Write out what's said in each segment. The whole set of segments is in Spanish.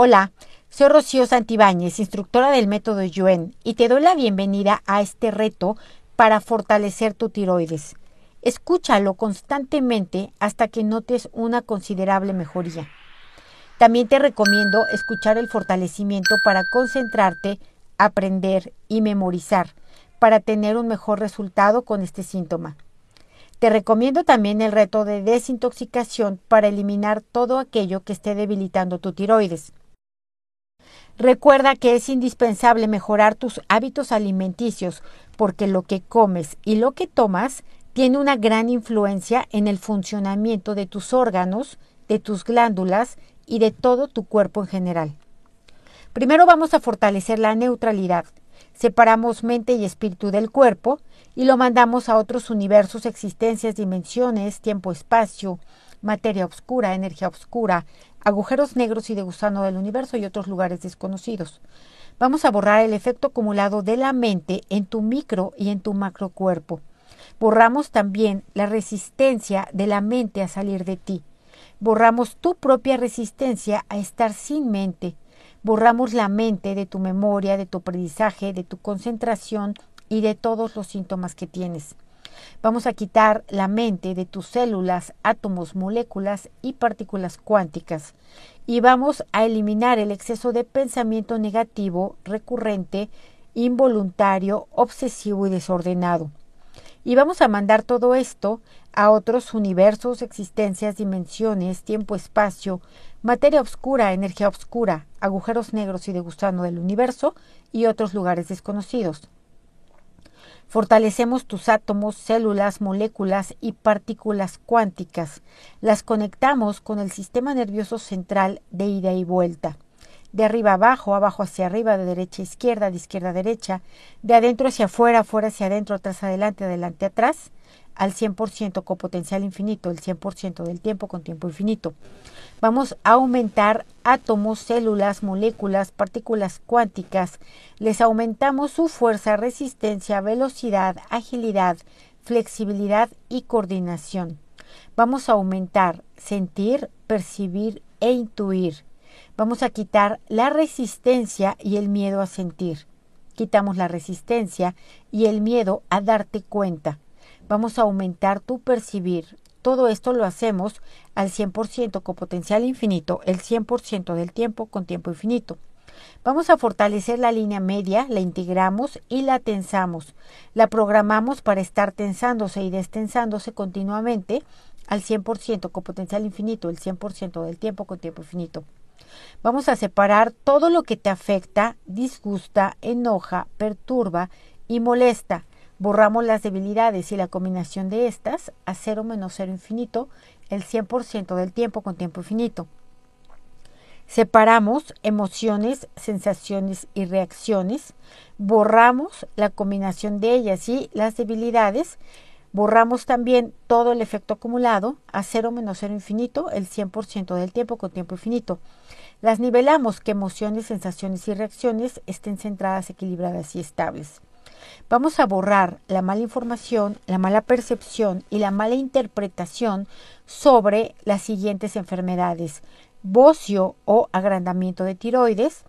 Hola, soy Rocío Santibáñez, instructora del método Yuen, y te doy la bienvenida a este reto para fortalecer tu tiroides. Escúchalo constantemente hasta que notes una considerable mejoría. También te recomiendo escuchar el fortalecimiento para concentrarte, aprender y memorizar para tener un mejor resultado con este síntoma. Te recomiendo también el reto de desintoxicación para eliminar todo aquello que esté debilitando tu tiroides. Recuerda que es indispensable mejorar tus hábitos alimenticios porque lo que comes y lo que tomas tiene una gran influencia en el funcionamiento de tus órganos, de tus glándulas y de todo tu cuerpo en general. Primero vamos a fortalecer la neutralidad. Separamos mente y espíritu del cuerpo y lo mandamos a otros universos, existencias, dimensiones, tiempo-espacio, materia oscura, energía oscura, agujeros negros y de gusano del universo y otros lugares desconocidos. Vamos a borrar el efecto acumulado de la mente en tu micro y en tu macro cuerpo. Borramos también la resistencia de la mente a salir de ti. Borramos tu propia resistencia a estar sin mente. Borramos la mente de tu memoria, de tu aprendizaje, de tu concentración y de todos los síntomas que tienes. Vamos a quitar la mente de tus células, átomos, moléculas y partículas cuánticas. Y vamos a eliminar el exceso de pensamiento negativo, recurrente, involuntario, obsesivo y desordenado. Y vamos a mandar todo esto a otros universos, existencias, dimensiones, tiempo, espacio, materia oscura, energía oscura, agujeros negros y de gusano del universo y otros lugares desconocidos. Fortalecemos tus átomos, células, moléculas y partículas cuánticas. Las conectamos con el sistema nervioso central de ida y vuelta. De arriba abajo, abajo hacia arriba, de derecha a izquierda, de izquierda a derecha, de adentro hacia afuera, afuera hacia adentro, atrás adelante, adelante atrás, al 100% con potencial infinito, el 100% del tiempo con tiempo infinito. Vamos a aumentar átomos, células, moléculas, partículas cuánticas. Les aumentamos su fuerza, resistencia, velocidad, agilidad, flexibilidad y coordinación. Vamos a aumentar sentir, percibir e intuir. Vamos a quitar la resistencia y el miedo a sentir. Quitamos la resistencia y el miedo a darte cuenta. Vamos a aumentar tu percibir, todo esto lo hacemos al 100% con potencial infinito, el 100% del tiempo con tiempo infinito. Vamos a fortalecer la línea media, la integramos y la tensamos. La programamos para estar tensándose y destensándose continuamente al 100% con potencial infinito, el 100% del tiempo con tiempo infinito. Vamos a separar todo lo que te afecta, disgusta, enoja, perturba y molesta Borramos las debilidades y la combinación de estas a cero menos cero infinito el 100% del tiempo con tiempo infinito. Separamos emociones, sensaciones y reacciones. Borramos la combinación de ellas y las debilidades. Borramos también todo el efecto acumulado a cero menos cero infinito el 100% del tiempo con tiempo infinito. Las nivelamos que emociones, sensaciones y reacciones estén centradas, equilibradas y estables. Vamos a borrar la mala información, la mala percepción y la mala interpretación sobre las siguientes enfermedades. Bocio o agrandamiento de tiroides,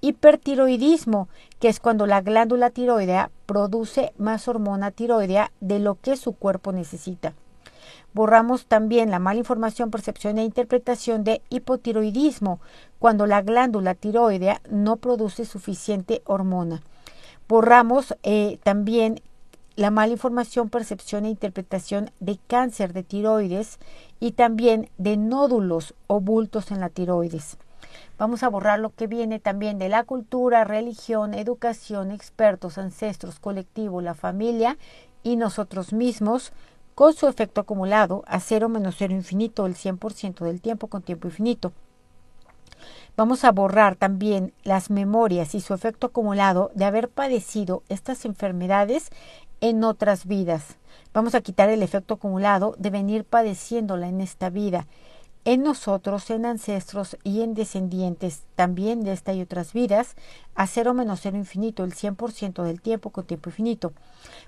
hipertiroidismo, que es cuando la glándula tiroidea produce más hormona tiroidea de lo que su cuerpo necesita. Borramos también la mala información, percepción e interpretación de hipotiroidismo, cuando la glándula tiroidea no produce suficiente hormona. Borramos eh, también la mala información, percepción e interpretación de cáncer de tiroides y también de nódulos o bultos en la tiroides. Vamos a borrar lo que viene también de la cultura, religión, educación, expertos, ancestros, colectivo, la familia y nosotros mismos con su efecto acumulado a cero menos cero infinito el 100% del tiempo con tiempo infinito. Vamos a borrar también las memorias y su efecto acumulado de haber padecido estas enfermedades en otras vidas. Vamos a quitar el efecto acumulado de venir padeciéndola en esta vida en nosotros, en ancestros y en descendientes también de esta y otras vidas, a cero menos cero infinito, el 100% del tiempo con tiempo infinito.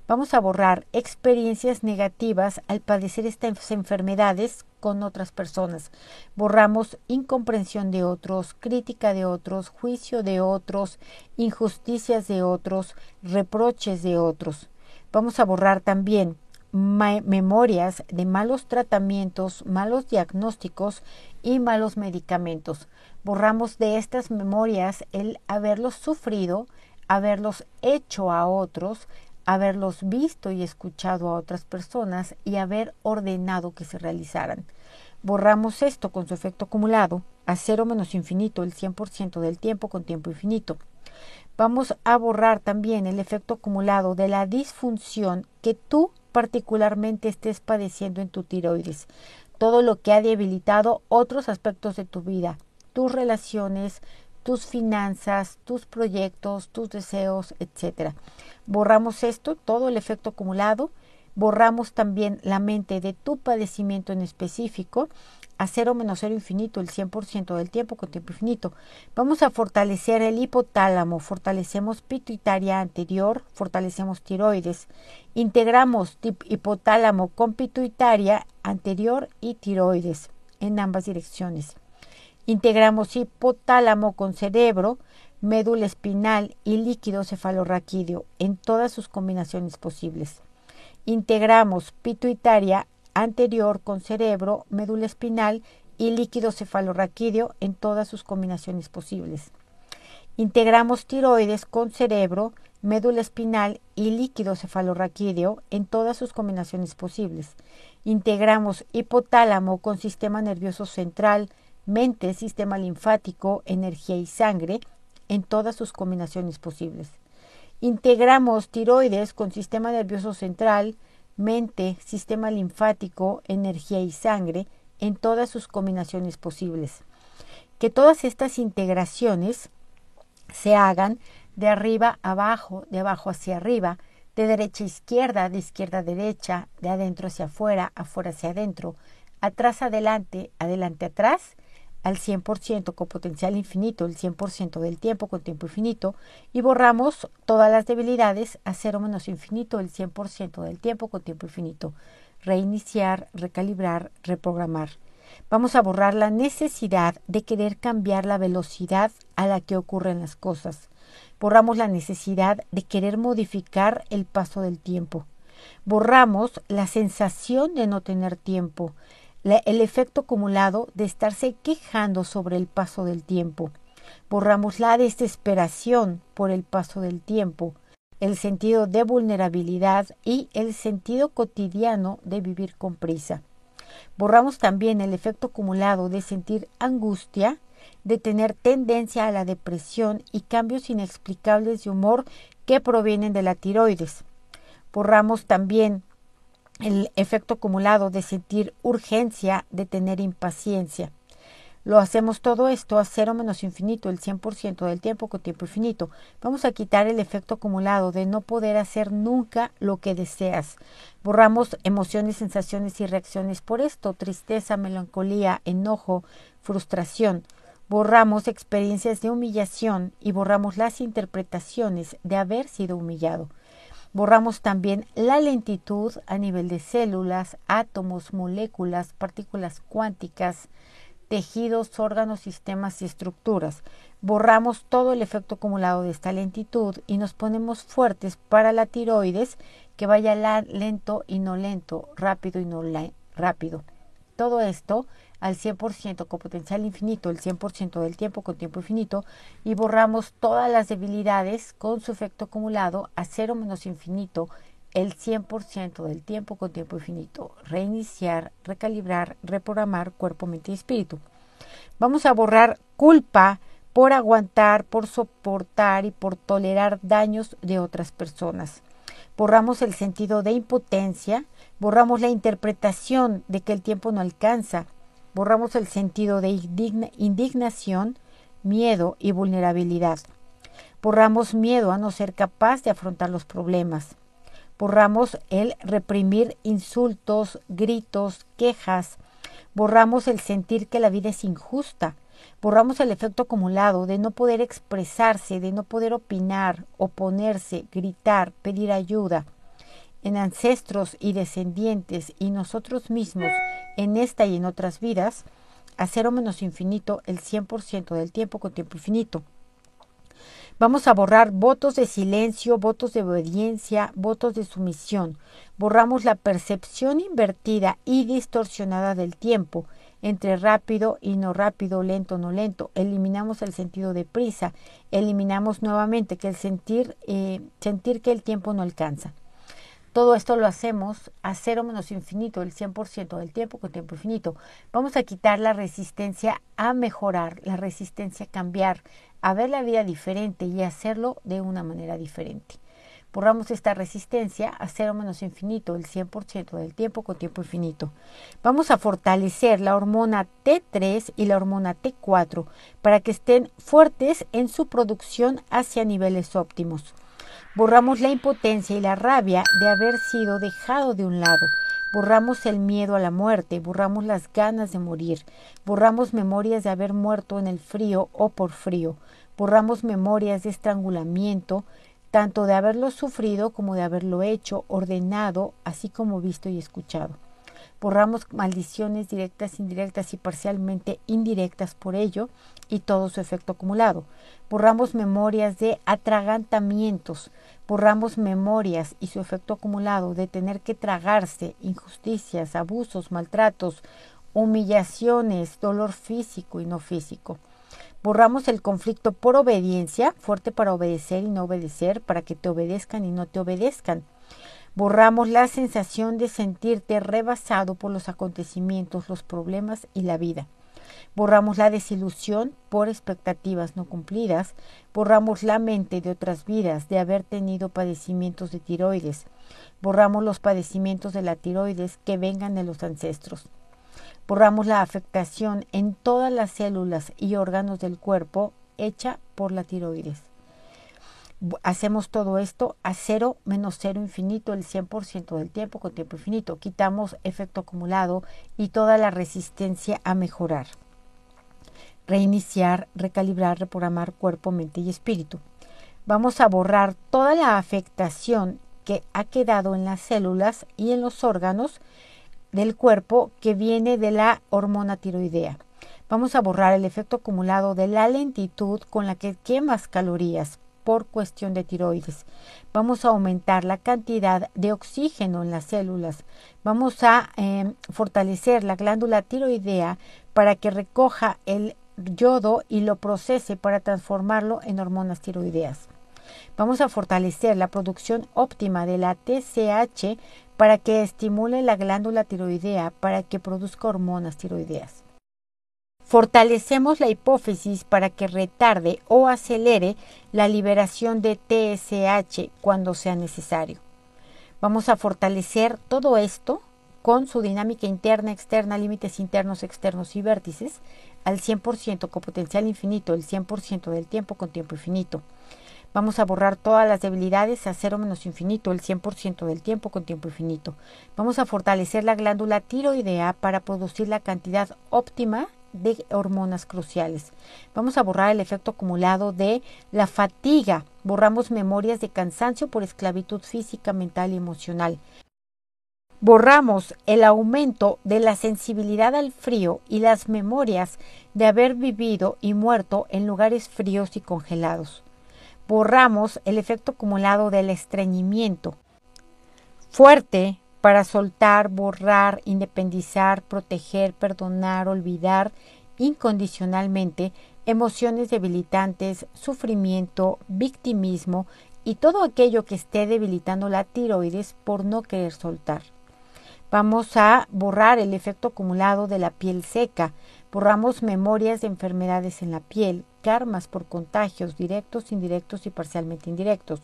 Vamos a borrar experiencias negativas al padecer estas enfermedades con otras personas. Borramos incomprensión de otros, crítica de otros, juicio de otros, injusticias de otros, reproches de otros. Vamos a borrar también memorias de malos tratamientos, malos diagnósticos y malos medicamentos. Borramos de estas memorias el haberlos sufrido, haberlos hecho a otros, haberlos visto y escuchado a otras personas y haber ordenado que se realizaran. Borramos esto con su efecto acumulado a cero menos infinito, el 100% del tiempo con tiempo infinito. Vamos a borrar también el efecto acumulado de la disfunción que tú particularmente estés padeciendo en tu tiroides, todo lo que ha debilitado otros aspectos de tu vida, tus relaciones, tus finanzas, tus proyectos, tus deseos, etc. Borramos esto, todo el efecto acumulado, borramos también la mente de tu padecimiento en específico a cero menos cero infinito, el 100% del tiempo con tiempo infinito. Vamos a fortalecer el hipotálamo, fortalecemos pituitaria anterior, fortalecemos tiroides, integramos hipotálamo con pituitaria anterior y tiroides en ambas direcciones. Integramos hipotálamo con cerebro, médula espinal y líquido cefalorraquídeo en todas sus combinaciones posibles. Integramos pituitaria anterior con cerebro, médula espinal y líquido cefalorraquídeo en todas sus combinaciones posibles. Integramos tiroides con cerebro, médula espinal y líquido cefalorraquídeo en todas sus combinaciones posibles. Integramos hipotálamo con sistema nervioso central, mente, sistema linfático, energía y sangre en todas sus combinaciones posibles. Integramos tiroides con sistema nervioso central, mente, sistema linfático, energía y sangre en todas sus combinaciones posibles. Que todas estas integraciones se hagan de arriba abajo, de abajo hacia arriba, de derecha a izquierda, de izquierda a derecha, de adentro hacia afuera, afuera hacia adentro, atrás adelante, adelante atrás al 100% con potencial infinito, el 100% del tiempo con tiempo infinito, y borramos todas las debilidades a cero menos infinito, el 100% del tiempo con tiempo infinito. Reiniciar, recalibrar, reprogramar. Vamos a borrar la necesidad de querer cambiar la velocidad a la que ocurren las cosas. Borramos la necesidad de querer modificar el paso del tiempo. Borramos la sensación de no tener tiempo, el efecto acumulado de estarse quejando sobre el paso del tiempo. Borramos la desesperación por el paso del tiempo, el sentido de vulnerabilidad y el sentido cotidiano de vivir con prisa. Borramos también el efecto acumulado de sentir angustia, de tener tendencia a la depresión y cambios inexplicables de humor que provienen de la tiroides. Borramos también el efecto acumulado de sentir urgencia, de tener impaciencia. Lo hacemos todo esto a cero menos infinito, el 100% del tiempo con tiempo infinito. Vamos a quitar el efecto acumulado de no poder hacer nunca lo que deseas. Borramos emociones, sensaciones y reacciones por esto, tristeza, melancolía, enojo, frustración. Borramos experiencias de humillación y borramos las interpretaciones de haber sido humillado. Borramos también la lentitud a nivel de células, átomos, moléculas, partículas cuánticas, tejidos, órganos, sistemas y estructuras. Borramos todo el efecto acumulado de esta lentitud y nos ponemos fuertes para la tiroides que vaya lento y no lento, rápido y no rápido. Todo esto al 100% con potencial infinito, el 100% del tiempo con tiempo infinito, y borramos todas las debilidades con su efecto acumulado a cero menos infinito, el 100% del tiempo con tiempo infinito. Reiniciar, recalibrar, reprogramar cuerpo, mente y espíritu. Vamos a borrar culpa por aguantar, por soportar y por tolerar daños de otras personas. Borramos el sentido de impotencia, borramos la interpretación de que el tiempo no alcanza, borramos el sentido de indignación, miedo y vulnerabilidad. Borramos miedo a no ser capaz de afrontar los problemas. Borramos el reprimir insultos, gritos, quejas. Borramos el sentir que la vida es injusta. Borramos el efecto acumulado de no poder expresarse, de no poder opinar, oponerse, gritar, pedir ayuda. En ancestros y descendientes y nosotros mismos, en esta y en otras vidas, a cero menos infinito el 100% del tiempo con tiempo infinito. Vamos a borrar votos de silencio, votos de obediencia, votos de sumisión. Borramos la percepción invertida y distorsionada del tiempo entre rápido y no rápido, lento, no lento. Eliminamos el sentido de prisa. Eliminamos nuevamente que el sentir, eh, sentir que el tiempo no alcanza. Todo esto lo hacemos a cero menos infinito, el 100% del tiempo con tiempo infinito. Vamos a quitar la resistencia a mejorar, la resistencia a cambiar, a ver la vida diferente y hacerlo de una manera diferente. Borramos esta resistencia a cero menos infinito, el 100% del tiempo con tiempo infinito. Vamos a fortalecer la hormona T3 y la hormona T4 para que estén fuertes en su producción hacia niveles óptimos. Borramos la impotencia y la rabia de haber sido dejado de un lado. Borramos el miedo a la muerte, borramos las ganas de morir, borramos memorias de haber muerto en el frío o por frío, borramos memorias de estrangulamiento, tanto de haberlo sufrido como de haberlo hecho, ordenado, así como visto y escuchado. Borramos maldiciones directas, indirectas y parcialmente indirectas por ello y todo su efecto acumulado. Borramos memorias de atragantamientos, borramos memorias y su efecto acumulado de tener que tragarse injusticias, abusos, maltratos, humillaciones, dolor físico y no físico. Borramos el conflicto por obediencia, fuerte para obedecer y no obedecer, para que te obedezcan y no te obedezcan Borramos la sensación de sentirte rebasado por los acontecimientos, los problemas y la vida. Borramos la desilusión por expectativas no cumplidas. Borramos la mente de otras vidas de haber tenido padecimientos de tiroides. Borramos los padecimientos de la tiroides que vengan de los ancestros. Borramos la afectación en todas las células y órganos del cuerpo hecha por la tiroides hacemos todo esto a cero menos cero infinito el 100% del tiempo con tiempo infinito. Quitamos efecto acumulado y toda la resistencia a mejorar. Reiniciar, recalibrar, reprogramar cuerpo, mente y espíritu. Vamos a borrar toda la afectación que ha quedado en las células y en los órganos del cuerpo que viene de la hormona tiroidea. Vamos a borrar el efecto acumulado de la lentitud con la que quemas calorías, por cuestión de tiroides. Vamos a aumentar la cantidad de oxígeno en las células. Vamos a em, fortalecer la glándula tiroidea para que recoja el yodo y lo procese para transformarlo en hormonas tiroideas. Vamos a fortalecer la producción óptima de la TSH para que estimule la glándula tiroidea para que produzca hormonas tiroideas. Fortalecemos la hipófisis para que retarde o acelere la liberación de TSH cuando sea necesario. Vamos a fortalecer todo esto con su dinámica interna, externa, límites internos, externos y vértices al 100% con potencial infinito, el 100% del tiempo con tiempo infinito. Vamos a borrar todas las debilidades a cero menos infinito, el 100% del tiempo con tiempo infinito. Vamos a fortalecer la glándula tiroidea para producir la cantidad óptima de hormonas cruciales. Vamos a borrar el efecto acumulado de la fatiga. Borramos memorias de cansancio por esclavitud física, mental y emocional. Borramos el aumento de la sensibilidad al frío y las memorias de haber vivido y muerto en lugares fríos y congelados. Borramos el efecto acumulado del estreñimiento fuerte, para soltar, borrar, independizar, proteger, perdonar, olvidar incondicionalmente emociones debilitantes, sufrimiento, victimismo y todo aquello que esté debilitando la tiroides por no querer soltar. Vamos a borrar el efecto acumulado de la piel seca, borramos memorias de enfermedades en la piel, karmas por contagios directos, indirectos y parcialmente indirectos.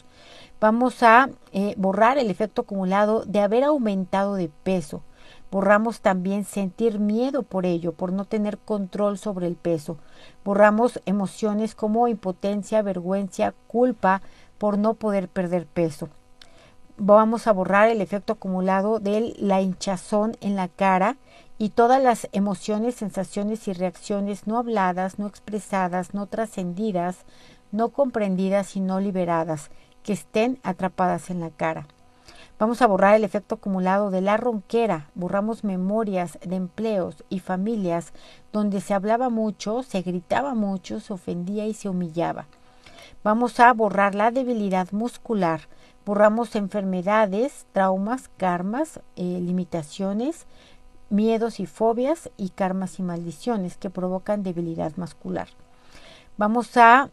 Vamos a eh, borrar el efecto acumulado de haber aumentado de peso. Borramos también sentir miedo por ello, por no tener control sobre el peso. Borramos emociones como impotencia, vergüenza, culpa por no poder perder peso. Vamos a borrar el efecto acumulado de la hinchazón en la cara y todas las emociones, sensaciones y reacciones no habladas, no expresadas, no trascendidas, no comprendidas y no liberadas que estén atrapadas en la cara. Vamos a borrar el efecto acumulado de la ronquera. Borramos memorias de empleos y familias donde se hablaba mucho, se gritaba mucho, se ofendía y se humillaba. Vamos a borrar la debilidad muscular. Borramos enfermedades, traumas, karmas, eh, limitaciones, miedos y fobias y karmas y maldiciones que provocan debilidad muscular. Vamos a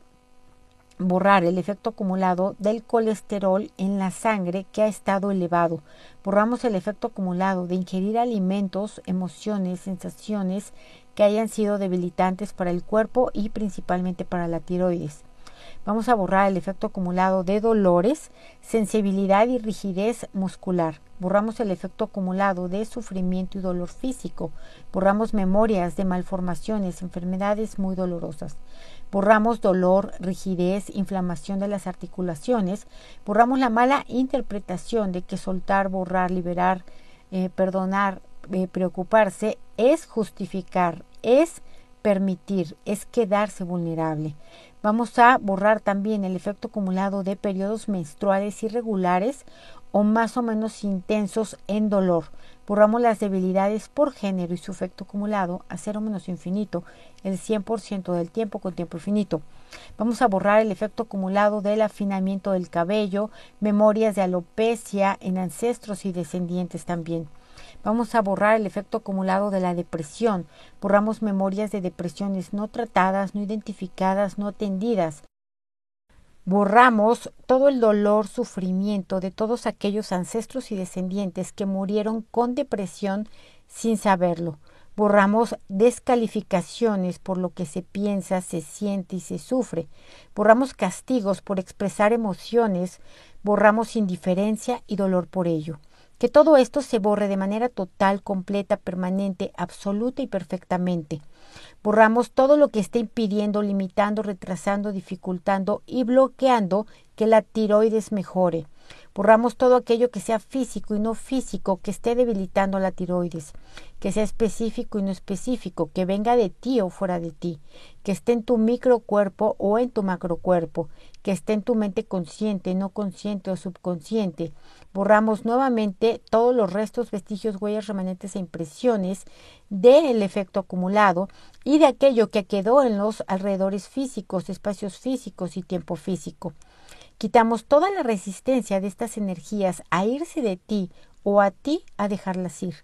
borrar el efecto acumulado del colesterol en la sangre que ha estado elevado. Borramos el efecto acumulado de ingerir alimentos, emociones, sensaciones que hayan sido debilitantes para el cuerpo y principalmente para la tiroides. Vamos a borrar el efecto acumulado de dolores, sensibilidad y rigidez muscular. Borramos el efecto acumulado de sufrimiento y dolor físico. Borramos memorias de malformaciones, enfermedades muy dolorosas. Borramos dolor, rigidez, inflamación de las articulaciones. Borramos la mala interpretación de que soltar, borrar, liberar, eh, perdonar, eh, preocuparse es justificar, es permitir, es quedarse vulnerable. Vamos a borrar también el efecto acumulado de periodos menstruales irregulares o más o menos intensos en dolor. Borramos las debilidades por género y su efecto acumulado a cero menos infinito el 100% del tiempo con tiempo infinito. Vamos a borrar el efecto acumulado del afinamiento del cabello, memorias de alopecia en ancestros y descendientes también. Vamos a borrar el efecto acumulado de la depresión. Borramos memorias de depresiones no tratadas, no identificadas, no atendidas. Borramos todo el dolor, sufrimiento de todos aquellos ancestros y descendientes que murieron con depresión sin saberlo. Borramos descalificaciones por lo que se piensa, se siente y se sufre. Borramos castigos por expresar emociones. Borramos indiferencia y dolor por ello. Que todo esto se borre de manera total, completa, permanente, absoluta y perfectamente. Borramos todo lo que esté impidiendo, limitando, retrasando, dificultando y bloqueando que la tiroides mejore. Borramos todo aquello que sea físico y no físico, que esté debilitando la tiroides, que sea específico y no específico, que venga de ti o fuera de ti, que esté en tu microcuerpo o en tu macrocuerpo, que esté en tu mente consciente, no consciente o subconsciente. Borramos nuevamente todos los restos, vestigios, huellas, remanentes e impresiones del efecto acumulado y de aquello que quedó en los alrededores físicos, espacios físicos y tiempo físico. Quitamos toda la resistencia de estas energías a irse de ti o a ti a dejarlas ir.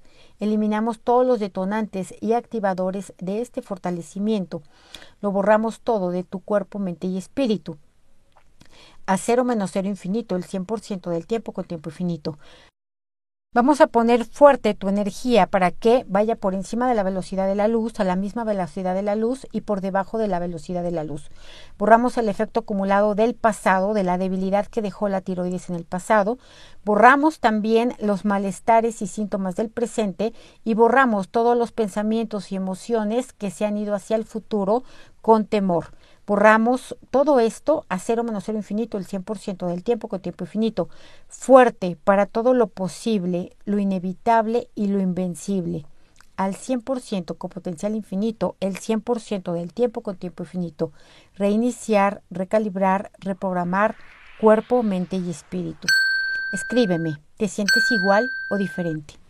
Eliminamos todos los detonantes y activadores de este fortalecimiento. Lo borramos todo de tu cuerpo, mente y espíritu. A cero menos cero infinito, el 100% del tiempo con tiempo infinito. Vamos a poner fuerte tu energía para que vaya por encima de la velocidad de la luz, a la misma velocidad de la luz y por debajo de la velocidad de la luz. Borramos el efecto acumulado del pasado, de la debilidad que dejó la tiroides en el pasado. Borramos también los malestares y síntomas del presente y borramos todos los pensamientos y emociones que se han ido hacia el futuro con temor. Borramos todo esto a cero menos cero infinito, el 100% del tiempo con tiempo infinito. Fuerte para todo lo posible, lo inevitable y lo invencible. Al 100% con potencial infinito, el 100% del tiempo con tiempo infinito. Reiniciar, recalibrar, reprogramar cuerpo, mente y espíritu. Escríbeme, ¿te sientes igual o diferente?